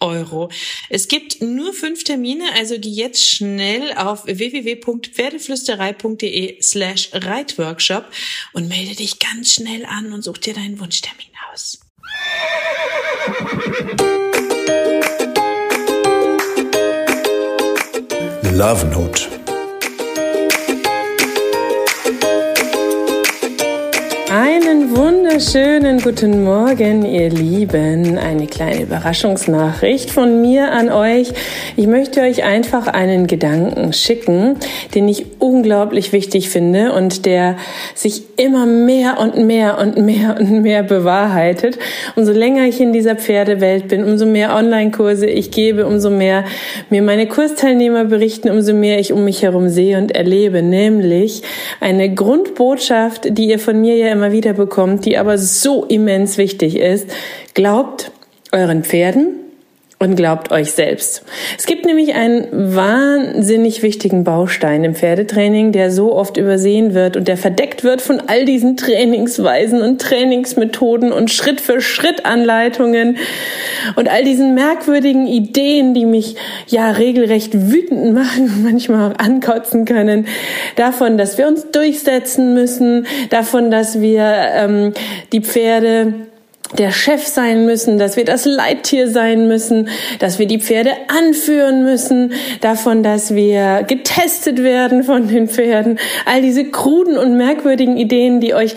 Euro. Es gibt nur fünf Termine, also die jetzt schnell auf www.pferdeflüsterei.de slash Reitworkshop und melde dich ganz schnell an und such dir deinen Wunschtermin aus. Love Note wunderschönen guten Morgen, ihr Lieben. Eine kleine Überraschungsnachricht von mir an euch. Ich möchte euch einfach einen Gedanken schicken, den ich unglaublich wichtig finde und der sich immer mehr und mehr und mehr und mehr bewahrheitet. Umso länger ich in dieser Pferdewelt bin, umso mehr Online-Kurse ich gebe, umso mehr mir meine Kursteilnehmer berichten, umso mehr ich um mich herum sehe und erlebe. Nämlich eine Grundbotschaft, die ihr von mir ja immer wieder bekommt, die aber so immens wichtig ist. Glaubt euren Pferden, und glaubt euch selbst. Es gibt nämlich einen wahnsinnig wichtigen Baustein im Pferdetraining, der so oft übersehen wird und der verdeckt wird von all diesen Trainingsweisen und Trainingsmethoden und Schritt für Schritt Anleitungen und all diesen merkwürdigen Ideen, die mich ja regelrecht wütend machen und manchmal auch ankotzen können. Davon, dass wir uns durchsetzen müssen, davon, dass wir ähm, die Pferde der Chef sein müssen, dass wir das Leittier sein müssen, dass wir die Pferde anführen müssen, davon, dass wir getestet werden von den Pferden, all diese kruden und merkwürdigen Ideen, die euch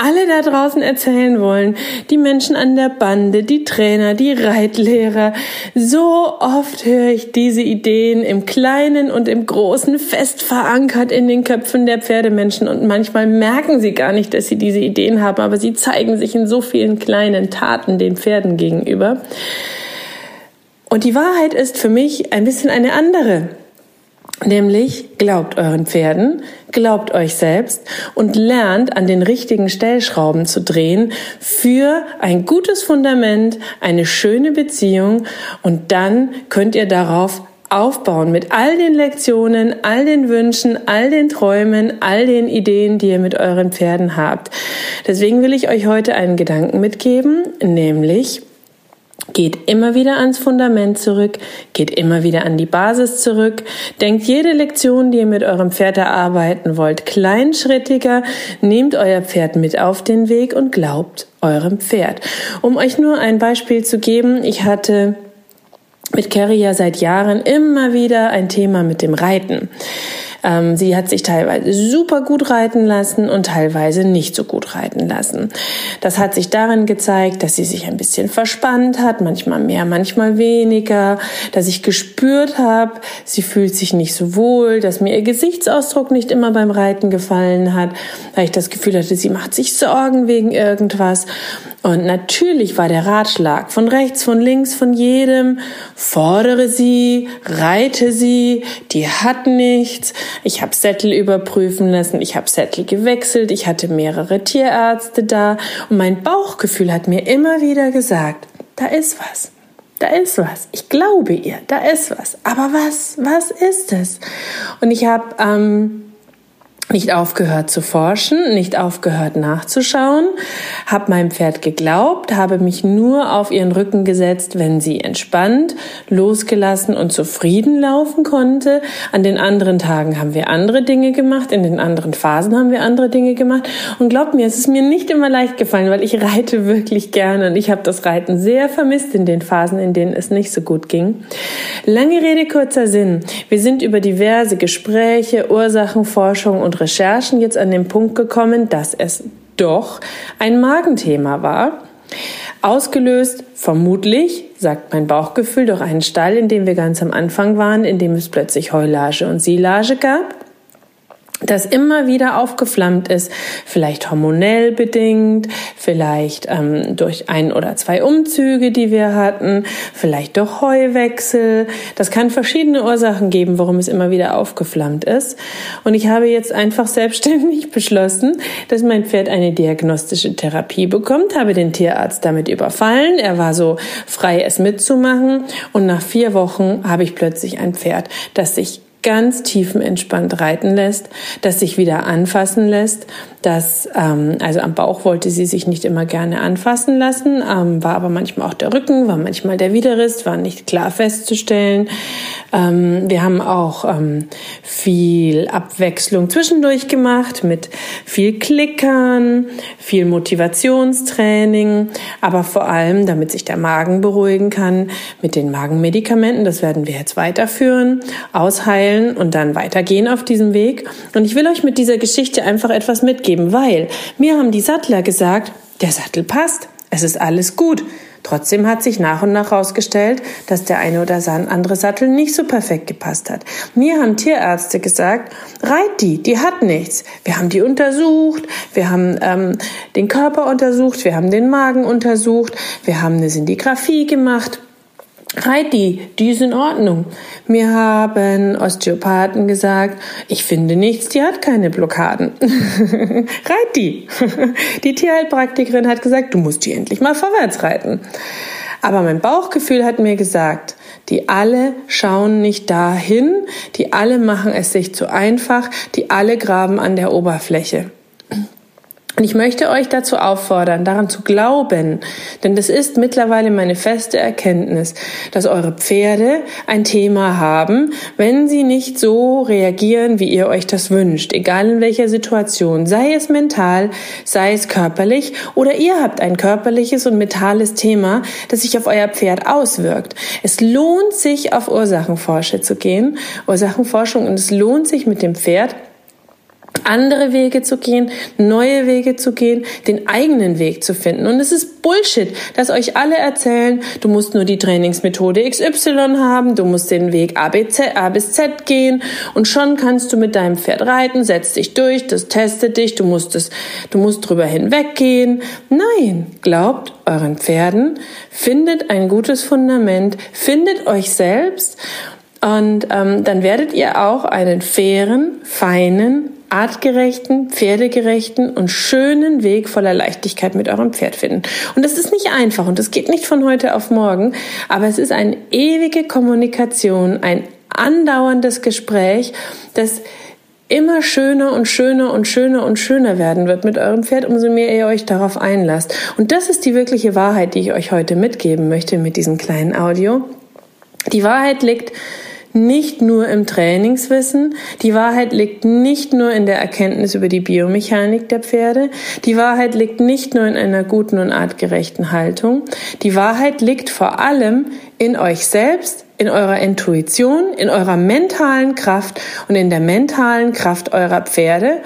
alle da draußen erzählen wollen, die Menschen an der Bande, die Trainer, die Reitlehrer. So oft höre ich diese Ideen im Kleinen und im Großen fest verankert in den Köpfen der Pferdemenschen und manchmal merken sie gar nicht, dass sie diese Ideen haben, aber sie zeigen sich in so vielen kleinen Taten den Pferden gegenüber. Und die Wahrheit ist für mich ein bisschen eine andere. Nämlich glaubt euren Pferden, glaubt euch selbst und lernt an den richtigen Stellschrauben zu drehen für ein gutes Fundament, eine schöne Beziehung und dann könnt ihr darauf aufbauen mit all den Lektionen, all den Wünschen, all den Träumen, all den Ideen, die ihr mit euren Pferden habt. Deswegen will ich euch heute einen Gedanken mitgeben, nämlich Geht immer wieder ans Fundament zurück, geht immer wieder an die Basis zurück, denkt jede Lektion, die ihr mit eurem Pferd erarbeiten wollt, kleinschrittiger, nehmt euer Pferd mit auf den Weg und glaubt eurem Pferd. Um euch nur ein Beispiel zu geben, ich hatte mit Carrie ja seit Jahren immer wieder ein Thema mit dem Reiten. Ähm, sie hat sich teilweise super gut reiten lassen und teilweise nicht so gut reiten lassen. Das hat sich darin gezeigt, dass sie sich ein bisschen verspannt hat, manchmal mehr, manchmal weniger, dass ich gespürt habe, sie fühlt sich nicht so wohl, dass mir ihr Gesichtsausdruck nicht immer beim Reiten gefallen hat, weil ich das Gefühl hatte, sie macht sich Sorgen wegen irgendwas. Und natürlich war der Ratschlag von rechts, von links, von jedem, fordere sie, reite sie, die hat nichts. Ich habe Sättel überprüfen lassen, ich habe Sättel gewechselt, ich hatte mehrere Tierärzte da und mein Bauchgefühl hat mir immer wieder gesagt, da ist was. Da ist was. Ich glaube ihr, da ist was. Aber was, was ist es? Und ich habe ähm, nicht aufgehört zu forschen, nicht aufgehört nachzuschauen, habe meinem Pferd geglaubt, habe mich nur auf ihren Rücken gesetzt, wenn sie entspannt, losgelassen und zufrieden laufen konnte. An den anderen Tagen haben wir andere Dinge gemacht, in den anderen Phasen haben wir andere Dinge gemacht. Und glaubt mir, es ist mir nicht immer leicht gefallen, weil ich reite wirklich gerne und ich habe das Reiten sehr vermisst in den Phasen, in denen es nicht so gut ging. Lange Rede, kurzer Sinn. Wir sind über diverse Gespräche, Ursachenforschung und Recherchen jetzt an den Punkt gekommen, dass es doch ein Magenthema war. Ausgelöst vermutlich, sagt mein Bauchgefühl, durch einen Stall, in dem wir ganz am Anfang waren, in dem es plötzlich Heulage und Silage gab. Das immer wieder aufgeflammt ist, vielleicht hormonell bedingt, vielleicht ähm, durch ein oder zwei Umzüge, die wir hatten, vielleicht durch Heuwechsel. Das kann verschiedene Ursachen geben, warum es immer wieder aufgeflammt ist. Und ich habe jetzt einfach selbstständig beschlossen, dass mein Pferd eine diagnostische Therapie bekommt, habe den Tierarzt damit überfallen. Er war so frei, es mitzumachen. Und nach vier Wochen habe ich plötzlich ein Pferd, das sich ganz tiefenentspannt reiten lässt, das sich wieder anfassen lässt, das ähm, also am Bauch wollte sie sich nicht immer gerne anfassen lassen, ähm, war aber manchmal auch der Rücken, war manchmal der Widerrist, war nicht klar festzustellen. Ähm, wir haben auch ähm, viel Abwechslung zwischendurch gemacht mit viel Klickern, viel Motivationstraining, aber vor allem, damit sich der Magen beruhigen kann, mit den Magenmedikamenten. Das werden wir jetzt weiterführen, ausheilen und dann weitergehen auf diesem Weg. Und ich will euch mit dieser Geschichte einfach etwas mitgeben, weil mir haben die Sattler gesagt, der Sattel passt, es ist alles gut. Trotzdem hat sich nach und nach herausgestellt, dass der eine oder andere Sattel nicht so perfekt gepasst hat. Mir haben Tierärzte gesagt, reit die, die hat nichts. Wir haben die untersucht, wir haben ähm, den Körper untersucht, wir haben den Magen untersucht, wir haben eine Sindigraphie gemacht. Reit die, die ist in Ordnung. Mir haben Osteopathen gesagt, ich finde nichts, die hat keine Blockaden. Reit die. Die Tierheilpraktikerin hat gesagt, du musst die endlich mal vorwärts reiten. Aber mein Bauchgefühl hat mir gesagt, die alle schauen nicht dahin, die alle machen es sich zu einfach, die alle graben an der Oberfläche. Und ich möchte euch dazu auffordern, daran zu glauben, denn das ist mittlerweile meine feste Erkenntnis, dass eure Pferde ein Thema haben, wenn sie nicht so reagieren, wie ihr euch das wünscht, egal in welcher Situation, sei es mental, sei es körperlich oder ihr habt ein körperliches und mentales Thema, das sich auf euer Pferd auswirkt. Es lohnt sich, auf Ursachenforsche zu gehen, Ursachenforschung, und es lohnt sich mit dem Pferd andere Wege zu gehen, neue Wege zu gehen, den eigenen Weg zu finden. Und es ist Bullshit, dass euch alle erzählen, du musst nur die Trainingsmethode XY haben, du musst den Weg A, B, Z, A bis Z gehen und schon kannst du mit deinem Pferd reiten, setz dich durch, das testet dich, du musst es, du musst drüber hinweggehen. Nein, glaubt euren Pferden, findet ein gutes Fundament, findet euch selbst und ähm, dann werdet ihr auch einen fairen, feinen, artgerechten, pferdegerechten und schönen Weg voller Leichtigkeit mit eurem Pferd finden. Und das ist nicht einfach und das geht nicht von heute auf morgen, aber es ist eine ewige Kommunikation, ein andauerndes Gespräch, das immer schöner und schöner und schöner und schöner werden wird mit eurem Pferd, umso mehr ihr euch darauf einlasst. Und das ist die wirkliche Wahrheit, die ich euch heute mitgeben möchte mit diesem kleinen Audio. Die Wahrheit liegt nicht nur im Trainingswissen. Die Wahrheit liegt nicht nur in der Erkenntnis über die Biomechanik der Pferde. Die Wahrheit liegt nicht nur in einer guten und artgerechten Haltung. Die Wahrheit liegt vor allem in euch selbst, in eurer Intuition, in eurer mentalen Kraft und in der mentalen Kraft eurer Pferde.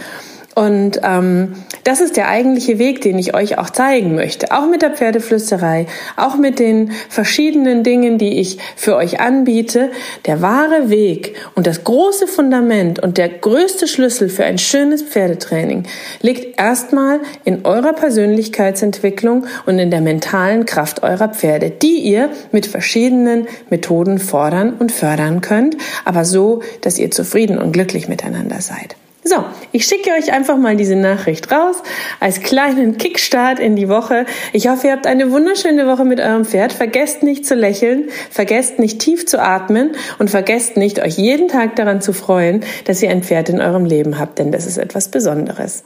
Und ähm, das ist der eigentliche Weg, den ich euch auch zeigen möchte. Auch mit der Pferdeflüsterei, auch mit den verschiedenen Dingen, die ich für euch anbiete. Der wahre Weg und das große Fundament und der größte Schlüssel für ein schönes Pferdetraining liegt erstmal in eurer Persönlichkeitsentwicklung und in der mentalen Kraft eurer Pferde, die ihr mit verschiedenen Methoden fordern und fördern könnt, aber so, dass ihr zufrieden und glücklich miteinander seid. So, ich schicke euch einfach mal diese Nachricht raus als kleinen Kickstart in die Woche. Ich hoffe, ihr habt eine wunderschöne Woche mit eurem Pferd. Vergesst nicht zu lächeln, vergesst nicht tief zu atmen und vergesst nicht, euch jeden Tag daran zu freuen, dass ihr ein Pferd in eurem Leben habt, denn das ist etwas Besonderes.